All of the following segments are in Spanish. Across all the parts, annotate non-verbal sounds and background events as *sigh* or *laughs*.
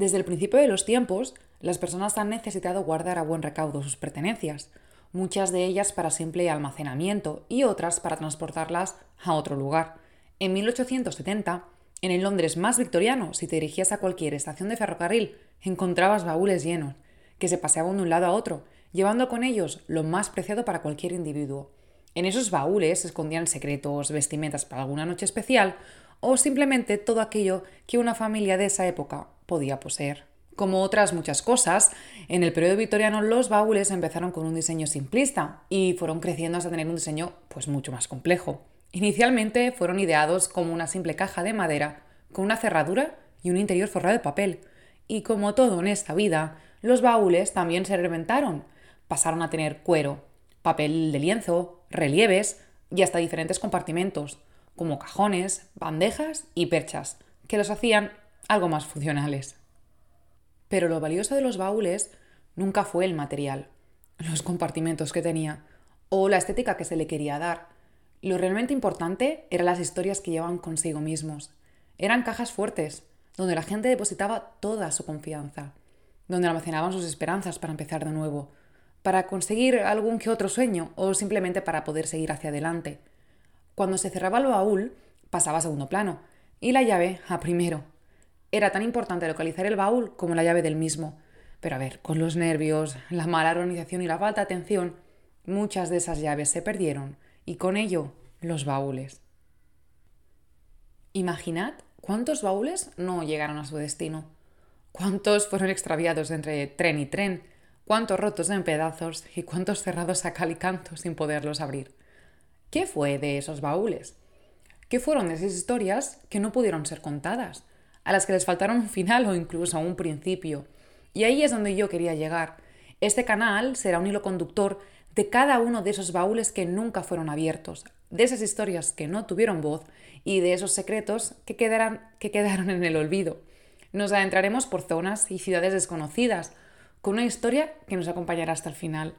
Desde el principio de los tiempos, las personas han necesitado guardar a buen recaudo sus pertenencias, muchas de ellas para simple almacenamiento y otras para transportarlas a otro lugar. En 1870, en el Londres más victoriano, si te dirigías a cualquier estación de ferrocarril, encontrabas baúles llenos, que se paseaban de un lado a otro, llevando con ellos lo más preciado para cualquier individuo. En esos baúles se escondían secretos, vestimentas para alguna noche especial o simplemente todo aquello que una familia de esa época podía poseer. Como otras muchas cosas, en el periodo victoriano los baúles empezaron con un diseño simplista y fueron creciendo hasta tener un diseño pues mucho más complejo. Inicialmente fueron ideados como una simple caja de madera con una cerradura y un interior forrado de papel. Y como todo en esta vida, los baúles también se reventaron. Pasaron a tener cuero, papel de lienzo, relieves y hasta diferentes compartimentos, como cajones, bandejas y perchas, que los hacían algo más funcionales. Pero lo valioso de los baúles nunca fue el material, los compartimentos que tenía o la estética que se le quería dar. Lo realmente importante eran las historias que llevaban consigo mismos. Eran cajas fuertes, donde la gente depositaba toda su confianza, donde almacenaban sus esperanzas para empezar de nuevo, para conseguir algún que otro sueño o simplemente para poder seguir hacia adelante. Cuando se cerraba el baúl, pasaba a segundo plano y la llave a primero. Era tan importante localizar el baúl como la llave del mismo. Pero a ver, con los nervios, la mala organización y la falta de atención, muchas de esas llaves se perdieron y con ello los baúles. Imaginad cuántos baúles no llegaron a su destino, cuántos fueron extraviados entre tren y tren, cuántos rotos en pedazos y cuántos cerrados a cal y canto sin poderlos abrir. ¿Qué fue de esos baúles? ¿Qué fueron de esas historias que no pudieron ser contadas, a las que les faltaron un final o incluso un principio? Y ahí es donde yo quería llegar. Este canal será un hilo conductor de cada uno de esos baúles que nunca fueron abiertos, de esas historias que no tuvieron voz y de esos secretos que, que quedaron en el olvido. Nos adentraremos por zonas y ciudades desconocidas, con una historia que nos acompañará hasta el final.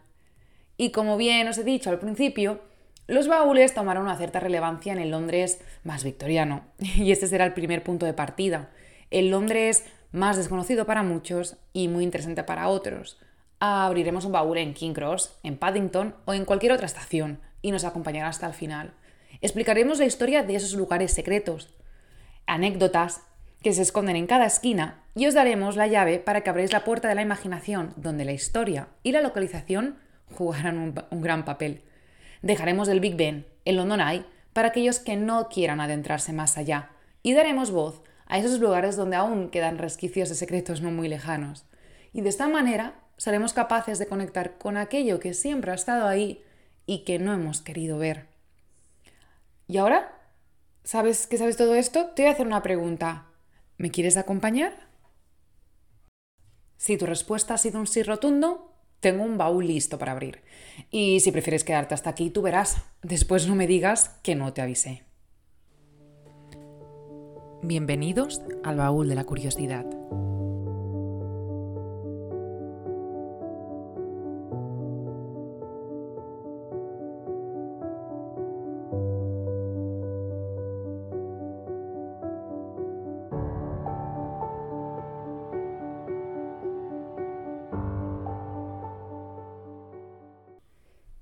Y como bien os he dicho al principio, los baúles tomaron una cierta relevancia en el Londres más victoriano, *laughs* y este será el primer punto de partida, el Londres más desconocido para muchos y muy interesante para otros. Abriremos un baúl en King Cross, en Paddington o en cualquier otra estación, y nos acompañará hasta el final. Explicaremos la historia de esos lugares secretos, anécdotas, que se esconden en cada esquina y os daremos la llave para que abréis la puerta de la imaginación donde la historia y la localización jugarán un, gran papel. Dejaremos el Big Ben, el London Eye, para aquellos que no quieran adentrarse más allá y daremos voz a esos lugares donde aún quedan resquicios de secretos no muy lejanos. Y de esta manera seremos capaces de conectar con aquello que siempre ha estado ahí y que no hemos querido ver. Y ahora, ¿sabes que sabes todo esto? Te voy a hacer una pregunta. ¿Me quieres acompañar? Si tu respuesta ha sido un sí rotundo, tengo un baúl listo para abrir. Y si prefieres quedarte hasta aquí, tú verás. Después no me digas que no te avisé. Bienvenidos al baúl de la curiosidad.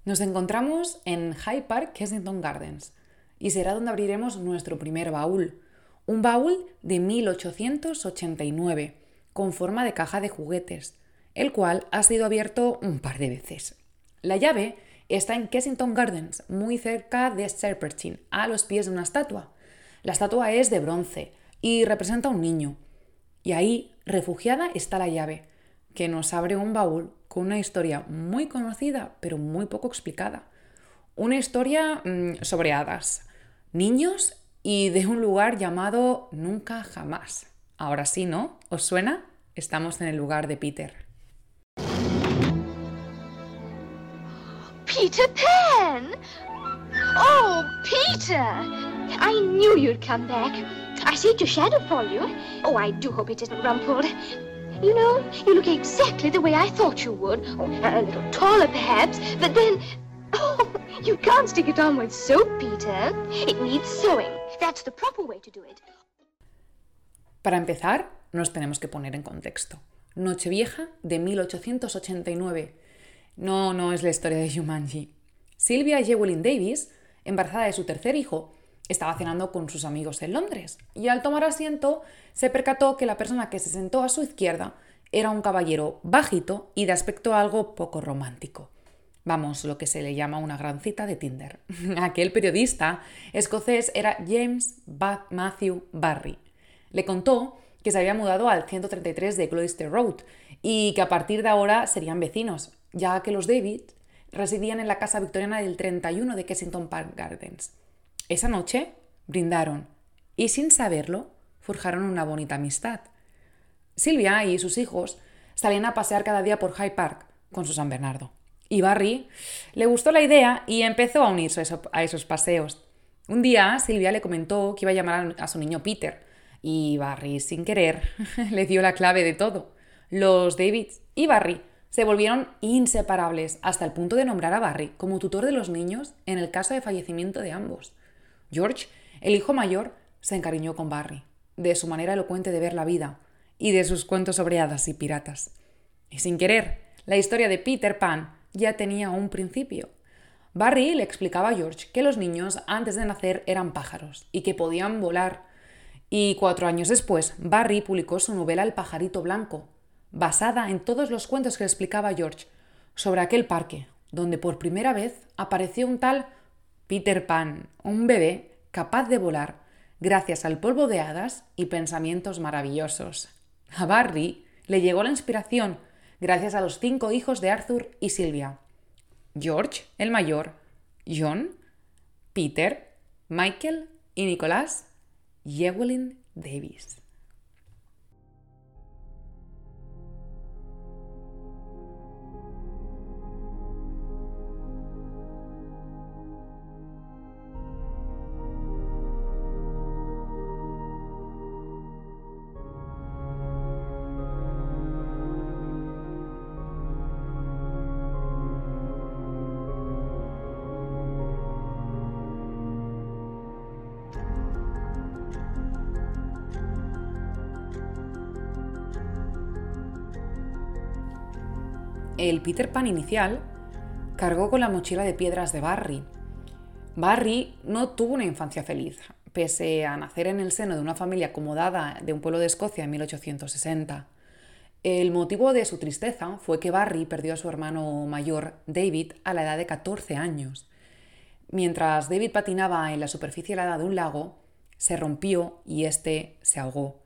Nos encontramos en Hyde Park, Kensington Gardens, y será donde abriremos nuestro primer baúl. Un baúl de 1889, con forma de caja de juguetes, el cual ha sido abierto un par de veces. La llave está en Kensington Gardens, muy cerca de Serpentine, a los pies de una estatua. La estatua es de bronce y representa a un niño. Y ahí, refugiada, está la llave, que nos abre un baúl con una historia muy conocida pero muy poco explicada. Una historia mm, sobre hadas, niños y de un lugar llamado Nunca Jamás. Ahora sí, ¿no? ¿Os suena? Estamos en el lugar de Peter. Peter Pan! Oh, Peter! I knew you'd come back. I saved your shadow for you. Oh, I do hope it isn't rumpled. You know, you look exactly the way I thought you would. Oh, a little taller, perhaps, but then... *laughs* Oh, you can't stick it on with soap, Peter. It needs sewing. That's the proper way to do it. Para empezar, nos tenemos que poner en contexto. Nochevieja de 1889. No, no es la historia de Jumanji. Sylvia Jewelin Davis, embarazada de su tercer hijo, estaba cenando con sus amigos en Londres y al tomar asiento se percató que la persona que se sentó a su izquierda era un caballero bajito y de aspecto algo poco romántico. Vamos, lo que se le llama una gran cita de Tinder. *laughs* Aquel periodista escocés era James Matthew Barry. Le contó que se había mudado al 133 de Cloister Road y que a partir de ahora serían vecinos, ya que los David residían en la casa victoriana del 31 de Kensington Park Gardens. Esa noche brindaron y sin saberlo forjaron una bonita amistad. Silvia y sus hijos salían a pasear cada día por Hyde Park con su San Bernardo. Y Barry le gustó la idea y empezó a unirse a esos paseos. Un día Silvia le comentó que iba a llamar a su niño Peter y Barry, sin querer, *laughs* le dio la clave de todo. Los Davids y Barry se volvieron inseparables hasta el punto de nombrar a Barry como tutor de los niños en el caso de fallecimiento de ambos. George, el hijo mayor, se encariñó con Barry, de su manera elocuente de ver la vida y de sus cuentos sobre hadas y piratas. Y sin querer, la historia de Peter Pan ya tenía un principio. Barry le explicaba a George que los niños antes de nacer eran pájaros y que podían volar. Y cuatro años después, Barry publicó su novela El pajarito blanco, basada en todos los cuentos que le explicaba George sobre aquel parque, donde por primera vez apareció un tal Peter Pan, un bebé capaz de volar gracias al polvo de hadas y pensamientos maravillosos. A Barry le llegó la inspiración gracias a los cinco hijos de Arthur y Sylvia. George, el mayor, John, Peter, Michael y Nicolás Yewelin Davis. El Peter Pan inicial cargó con la mochila de piedras de Barry. Barry no tuvo una infancia feliz, pese a nacer en el seno de una familia acomodada de un pueblo de Escocia en 1860. El motivo de su tristeza fue que Barry perdió a su hermano mayor, David, a la edad de 14 años. Mientras David patinaba en la superficie helada de un lago, se rompió y éste se ahogó.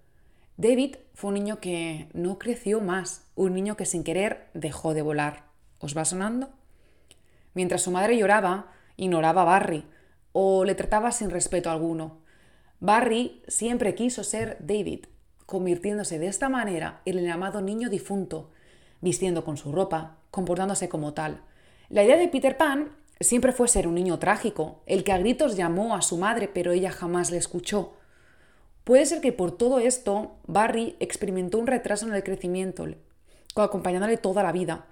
David fue un niño que no creció más, un niño que sin querer dejó de volar. ¿Os va sonando? Mientras su madre lloraba, ignoraba a Barry o le trataba sin respeto alguno. Barry siempre quiso ser David, convirtiéndose de esta manera en el llamado niño difunto, vistiendo con su ropa, comportándose como tal. La idea de Peter Pan siempre fue ser un niño trágico, el que a gritos llamó a su madre pero ella jamás le escuchó. Puede ser que por todo esto Barry experimentó un retraso en el crecimiento, acompañándole toda la vida.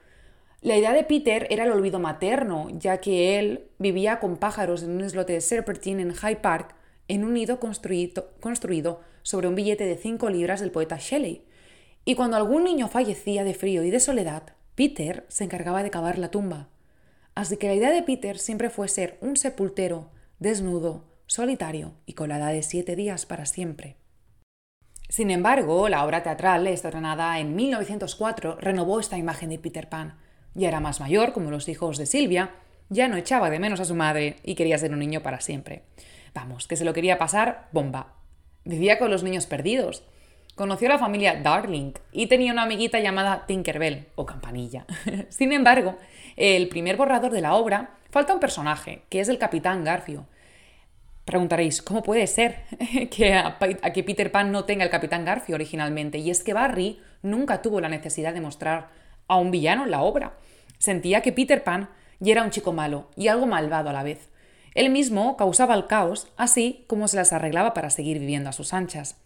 La idea de Peter era el olvido materno, ya que él vivía con pájaros en un islote de Serpentine en Hyde Park, en un nido construido, construido sobre un billete de 5 libras del poeta Shelley. Y cuando algún niño fallecía de frío y de soledad, Peter se encargaba de cavar la tumba. Así que la idea de Peter siempre fue ser un sepultero, desnudo, solitario y con la edad de siete días para siempre. Sin embargo, la obra teatral, estrenada en 1904, renovó esta imagen de Peter Pan. Ya era más mayor, como los hijos de Silvia, ya no echaba de menos a su madre y quería ser un niño para siempre. Vamos, que se lo quería pasar bomba. Vivía con los niños perdidos. Conoció a la familia Darling y tenía una amiguita llamada Tinkerbell o Campanilla. *laughs* Sin embargo, el primer borrador de la obra falta un personaje, que es el capitán Garfio, Preguntaréis, ¿cómo puede ser *laughs* que, a, que Peter Pan no tenga el Capitán Garfio originalmente? Y es que Barry nunca tuvo la necesidad de mostrar a un villano la obra. Sentía que Peter Pan ya era un chico malo y algo malvado a la vez. Él mismo causaba el caos, así como se las arreglaba para seguir viviendo a sus anchas.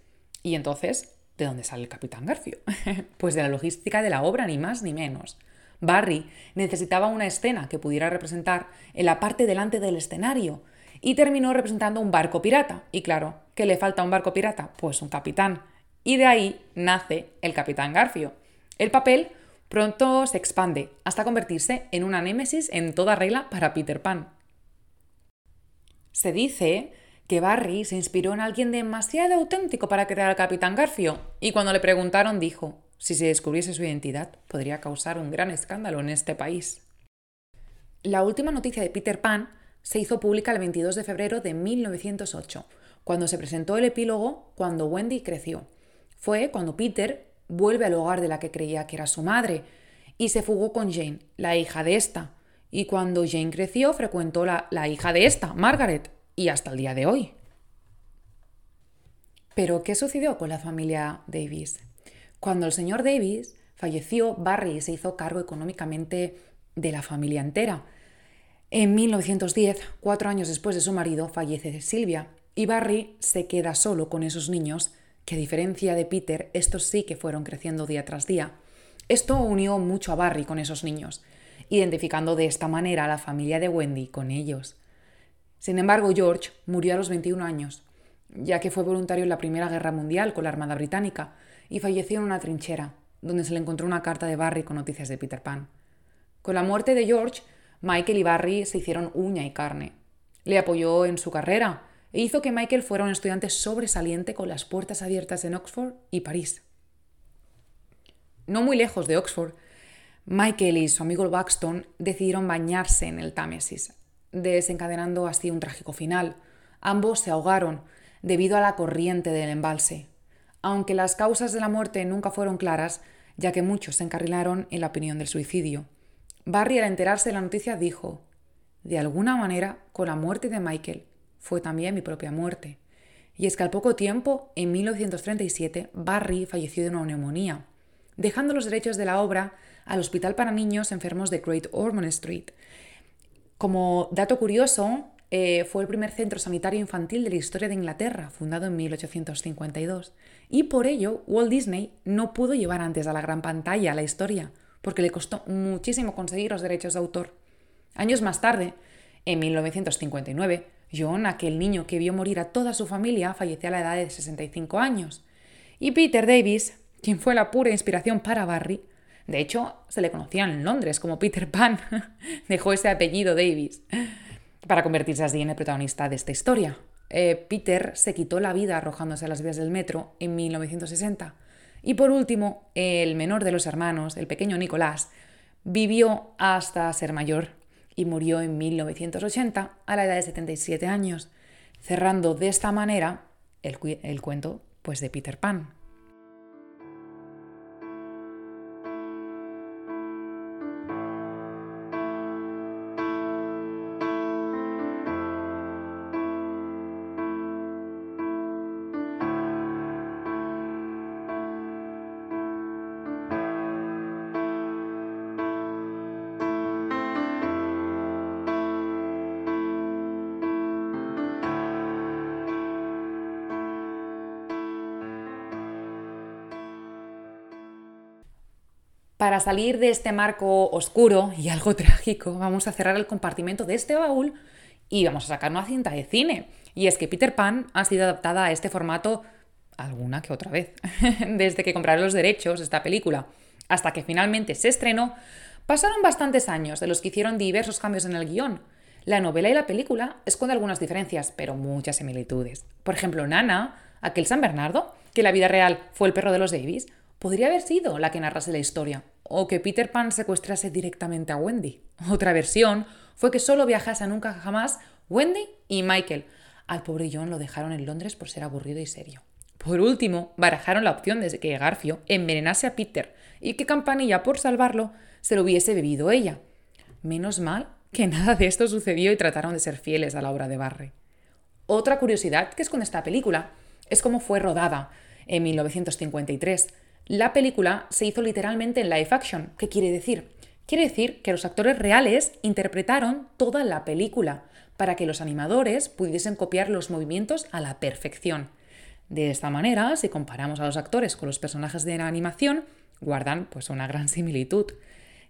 Y entonces, ¿de dónde sale el Capitán Garfio? *laughs* pues de la logística de la obra, ni más ni menos. Barry necesitaba una escena que pudiera representar en la parte delante del escenario, y terminó representando un barco pirata. Y claro, ¿qué le falta a un barco pirata? Pues un capitán. y de ahí nace el Capitán Garfio. El papel pronto se expande hasta convertirse en una némesis en toda regla para Peter Pan. Se dice que Barry se inspiró en alguien demasiado auténtico para crear al Capitán Garfio y cuando le preguntaron dijo, si se descubriese su identidad, podría causar un gran escándalo en este país. La última noticia de Peter Pan se hizo pública el 22 de febrero de 1908, cuando se presentó el epílogo Cuando Wendy creció. Fue cuando Peter vuelve al hogar de la que creía que era su madre y se fugó con Jane, la hija de esta. Y cuando Jane creció, frecuentó la, la hija de esta, Margaret, y hasta el día de hoy. Pero, ¿qué sucedió con la familia Davis? Cuando el señor Davis falleció, Barry se hizo cargo económicamente de la familia entera. En 1910, cuatro años después de su marido, fallece Silvia y Barry se queda solo con esos niños, que a diferencia de Peter, estos sí que fueron creciendo día tras día. Esto unió mucho a Barry con esos niños, identificando de esta manera a la familia de Wendy con ellos. Sin embargo, George murió a los 21 años, ya que fue voluntario en la Primera Guerra Mundial con la Armada Británica y falleció en una trinchera, donde se le encontró una carta de Barry con noticias de Peter Pan. Con la muerte de George, Michael y Barry se hicieron uña y carne. Le apoyó en su carrera e hizo que Michael fuera un estudiante sobresaliente con las puertas abiertas en Oxford y París. No muy lejos de Oxford, Michael y su amigo Buxton decidieron bañarse en el Támesis, desencadenando así un trágico final. Ambos se ahogaron debido a la corriente del embalse, aunque las causas de la muerte nunca fueron claras, ya que muchos se encarrilaron en la opinión del suicidio. Barry, al enterarse de la noticia, dijo, De alguna manera, con la muerte de Michael, fue también mi propia muerte. Y es que al poco tiempo, en 1937, Barry falleció de una neumonía, dejando los derechos de la obra al Hospital para Niños Enfermos de Great Ormond Street, como dato curioso, eh, fue el primer centro sanitario infantil de la historia de Inglaterra, fundado en 1852. Y por ello, Walt Disney no pudo llevar antes a la gran pantalla la historia, porque le costó muchísimo conseguir los derechos de autor. Años más tarde, en 1959, John, aquel niño que vio morir a toda su familia, falleció a la edad de 65 años. Y Peter Davis, quien fue la pura inspiración para Barry, de hecho, se le conocía en Londres como Peter Pan. *laughs* Dejó ese apellido Davis para convertirse así en el protagonista de esta historia. Eh, Peter se quitó la vida arrojándose a las vías del metro en 1960. Y por último, el menor de los hermanos, el pequeño Nicolás, vivió hasta ser mayor y murió en 1980 a la edad de 77 años, cerrando de esta manera el, el cuento pues, de Peter Pan. Para salir de este marco oscuro y algo *laughs* trágico, vamos a cerrar el compartimento de este baúl y vamos a sacar una cinta de cine. Y es que Peter Pan ha sido adaptada a este formato alguna que otra vez. *laughs* Desde que compraron los derechos de esta película hasta que finalmente se estrenó, pasaron bastantes años, de los que hicieron diversos cambios en el guion. La novela y la película esconden algunas diferencias, pero muchas similitudes. Por ejemplo, Nana, aquel San Bernardo, que en la vida real fue el perro de los Davis, podría haber sido la que narrase la historia, o que Peter Pan secuestrase directamente a Wendy. Otra versión fue que solo viajase nunca jamás Wendy y Michael. Al pobre John lo dejaron en Londres por ser aburrido y serio. Por último, barajaron la opción de que Garfio envenenase a Peter y que Campanilla, por salvarlo, se lo hubiese bebido ella. Menos mal que nada de esto sucedió y trataron de ser fieles a la obra de Barry. Otra curiosidad que es con esta película es cómo fue rodada en 1953. La película se hizo literalmente en live action. ¿Qué quiere decir? Quiere decir que los actores reales interpretaron toda la película para que los animadores pudiesen copiar los movimientos a la perfección. De esta manera, si comparamos a los actores con los personajes de la animación, guardan pues una gran similitud.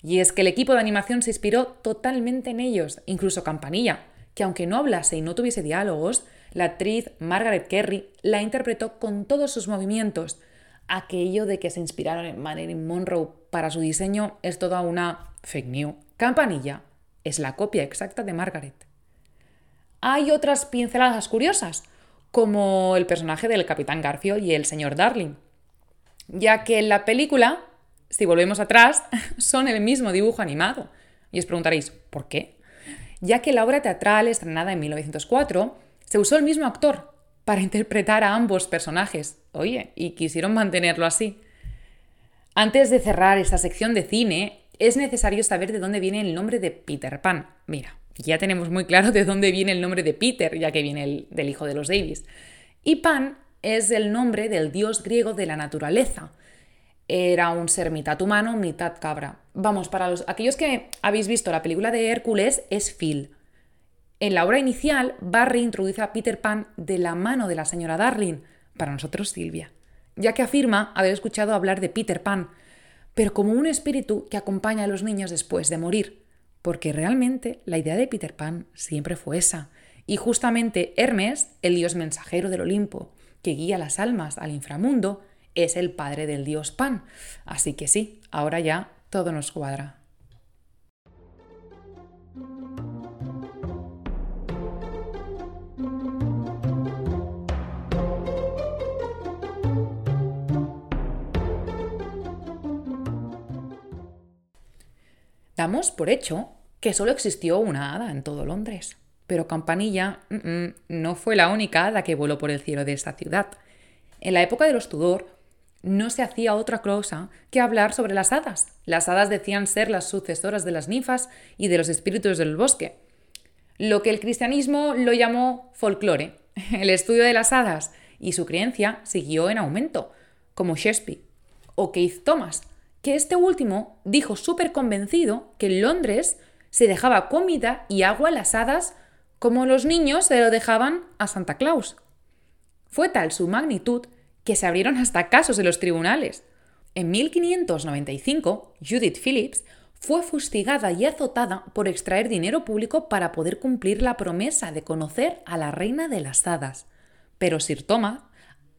Y es que el equipo de animación se inspiró totalmente en ellos, incluso Campanilla, que aunque no hablase y no tuviese diálogos, la actriz Margaret Kerry la interpretó con todos sus movimientos, aquello de que se inspiraron en Marilyn Monroe para su diseño es toda una fake news. Campanilla es la copia exacta de Margaret. Hay otras pinceladas curiosas, como el personaje del Capitán Garfield y el señor Darling, ya que en la película, si volvemos atrás, *laughs* son el mismo dibujo animado. Y os preguntaréis, ¿por qué? Ya que la obra teatral estrenada en 1904 se usó el mismo actor para interpretar a ambos personajes. Oye, y quisieron mantenerlo así. Antes de cerrar esta sección de cine, es necesario saber de dónde viene el nombre de Peter Pan. Mira, ya tenemos muy claro de dónde viene el nombre de Peter, ya que viene del hijo de los Davis. Y Pan es el nombre del dios griego de la naturaleza. Era un ser mitad humano, mitad cabra. Vamos, para los, aquellos que habéis visto la película de Hércules, es Phil. En la obra inicial, Barry introduce a Peter Pan de la mano de la señora Darling, para nosotros Silvia, ya que afirma haber escuchado hablar de Peter Pan, pero como un espíritu que acompaña a los niños después de morir, porque realmente la idea de Peter Pan siempre fue esa. Y justamente Hermes, el dios mensajero del Olimpo, que guía las almas al inframundo, es el padre del dios Pan. Así que sí, ahora ya todo nos cuadra. Damos por hecho que solo existió una hada en todo Londres. Pero Campanilla no fue la única hada que voló por el cielo de esta ciudad. En la época de los Tudor no se hacía otra cosa que hablar sobre las hadas. Las hadas decían ser las sucesoras de las ninfas y de los espíritus del bosque. Lo que el cristianismo lo llamó folclore. *laughs* El estudio de las hadas y su creencia siguió en aumento, como Shakespeare o Keith Thomas, que este último dijo súper convencido que en Londres se dejaba comida y agua a las hadas como los niños se lo dejaban a Santa Claus. Fue tal su magnitud que se abrieron hasta casos en los tribunales. En 1595, Judith Phillips fue fustigada y azotada por extraer dinero público para poder cumplir la promesa de conocer a la reina de las hadas. Pero Sir Thomas,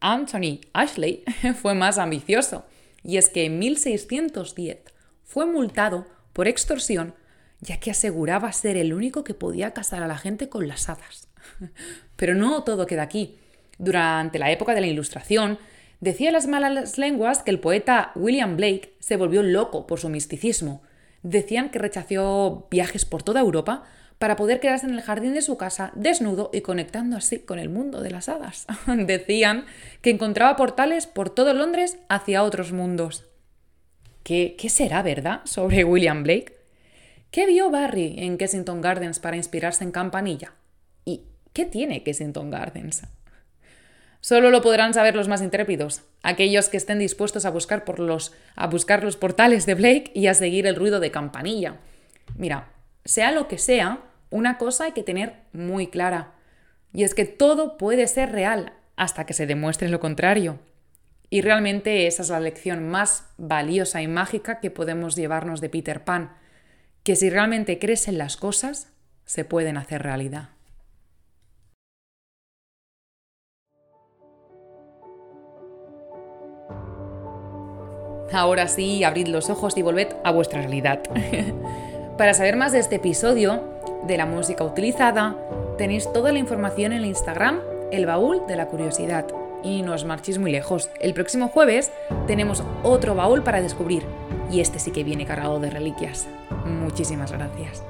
Anthony Ashley, *laughs* fue más ambicioso y es que en 1610 fue multado por extorsión ya que aseguraba ser el único que podía casar a la gente con las hadas. *laughs* Pero no todo queda aquí. Durante la época de la Ilustración, decía las malas lenguas que el poeta William Blake se volvió loco por su misticismo. Decían que rechazó viajes por toda Europa para poder quedarse en el jardín de su casa desnudo y conectando así con el mundo de las hadas. *laughs* Decían que encontraba portales por todo Londres hacia otros mundos. ¿Qué, ¿Qué será verdad sobre William Blake? ¿Qué vio Barry en Kensington Gardens para inspirarse en Campanilla? ¿Y qué tiene Kensington Gardens? Solo lo podrán saber los más intrépidos, aquellos que estén dispuestos a buscar, por los, a buscar los portales de Blake y a seguir el ruido de Campanilla. Mira, sea lo que sea, una cosa hay que tener muy clara. Y es que todo puede ser real hasta que se demuestre lo contrario. Y realmente esa es la lección más valiosa y mágica que podemos llevarnos de Peter Pan, que si realmente crees en las cosas, se pueden hacer realidad. Ahora sí, abrid los ojos y volved a vuestra realidad. *laughs* Para saber más de este episodio, de la música utilizada, tenéis toda la información en el Instagram, el baúl de la curiosidad. Y no os marchéis muy lejos. El próximo jueves tenemos otro baúl para descubrir. Y este sí que viene cargado de reliquias. Muchísimas gracias.